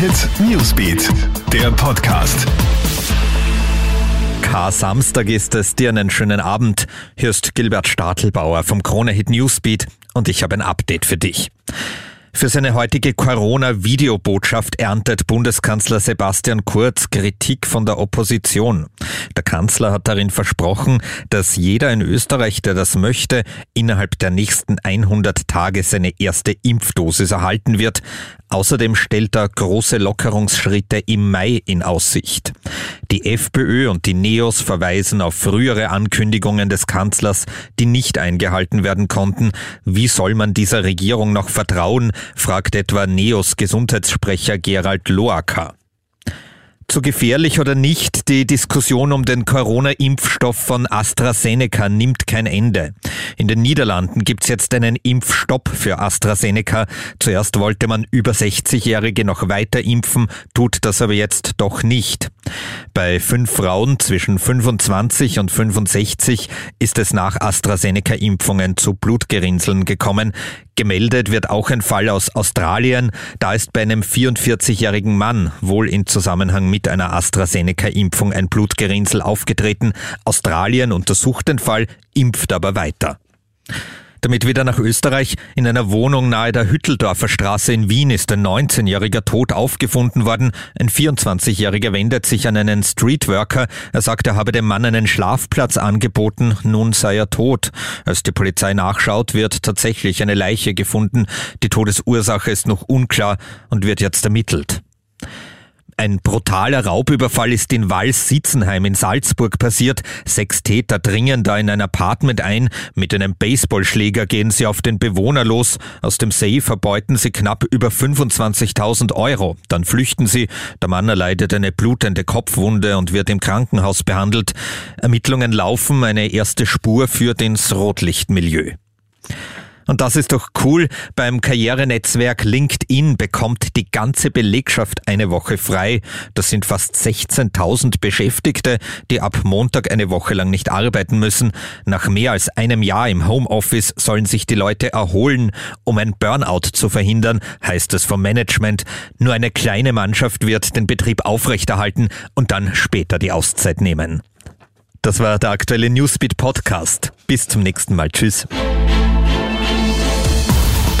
Hit Newsbeat, der Podcast. K-Samstag ist es. Dir einen schönen Abend. Hier ist Gilbert Stadelbauer vom Krone Hit Newsbeat und ich habe ein Update für dich. Für seine heutige Corona-Videobotschaft erntet Bundeskanzler Sebastian Kurz Kritik von der Opposition. Der Kanzler hat darin versprochen, dass jeder in Österreich, der das möchte, innerhalb der nächsten 100 Tage seine erste Impfdosis erhalten wird. Außerdem stellt er große Lockerungsschritte im Mai in Aussicht. Die FPÖ und die Neos verweisen auf frühere Ankündigungen des Kanzlers, die nicht eingehalten werden konnten. Wie soll man dieser Regierung noch vertrauen, fragt etwa Neos Gesundheitssprecher Gerald Loacker. Zu gefährlich oder nicht, die Diskussion um den Corona-Impfstoff von AstraZeneca nimmt kein Ende. In den Niederlanden gibt's jetzt einen Impfstopp für AstraZeneca. Zuerst wollte man über 60-Jährige noch weiter impfen, tut das aber jetzt doch nicht. Bei fünf Frauen zwischen 25 und 65 ist es nach AstraZeneca-Impfungen zu Blutgerinnseln gekommen. Gemeldet wird auch ein Fall aus Australien. Da ist bei einem 44-jährigen Mann wohl in Zusammenhang mit einer AstraZeneca-Impfung ein Blutgerinnsel aufgetreten. Australien untersucht den Fall, impft aber weiter. Damit wieder nach Österreich. In einer Wohnung nahe der Hütteldorfer Straße in Wien ist ein 19-jähriger tot aufgefunden worden. Ein 24-jähriger wendet sich an einen Streetworker. Er sagt, er habe dem Mann einen Schlafplatz angeboten. Nun sei er tot. Als die Polizei nachschaut, wird tatsächlich eine Leiche gefunden. Die Todesursache ist noch unklar und wird jetzt ermittelt. Ein brutaler Raubüberfall ist in Wals-Sitzenheim in Salzburg passiert. Sechs Täter dringen da in ein Apartment ein. Mit einem Baseballschläger gehen sie auf den Bewohner los. Aus dem Safe verbeuten sie knapp über 25.000 Euro. Dann flüchten sie. Der Mann erleidet eine blutende Kopfwunde und wird im Krankenhaus behandelt. Ermittlungen laufen. Eine erste Spur führt ins Rotlichtmilieu. Und das ist doch cool. Beim Karrierenetzwerk LinkedIn bekommt die ganze Belegschaft eine Woche frei. Das sind fast 16.000 Beschäftigte, die ab Montag eine Woche lang nicht arbeiten müssen. Nach mehr als einem Jahr im Homeoffice sollen sich die Leute erholen, um ein Burnout zu verhindern, heißt es vom Management. Nur eine kleine Mannschaft wird den Betrieb aufrechterhalten und dann später die Auszeit nehmen. Das war der aktuelle Newsbeat Podcast. Bis zum nächsten Mal. Tschüss.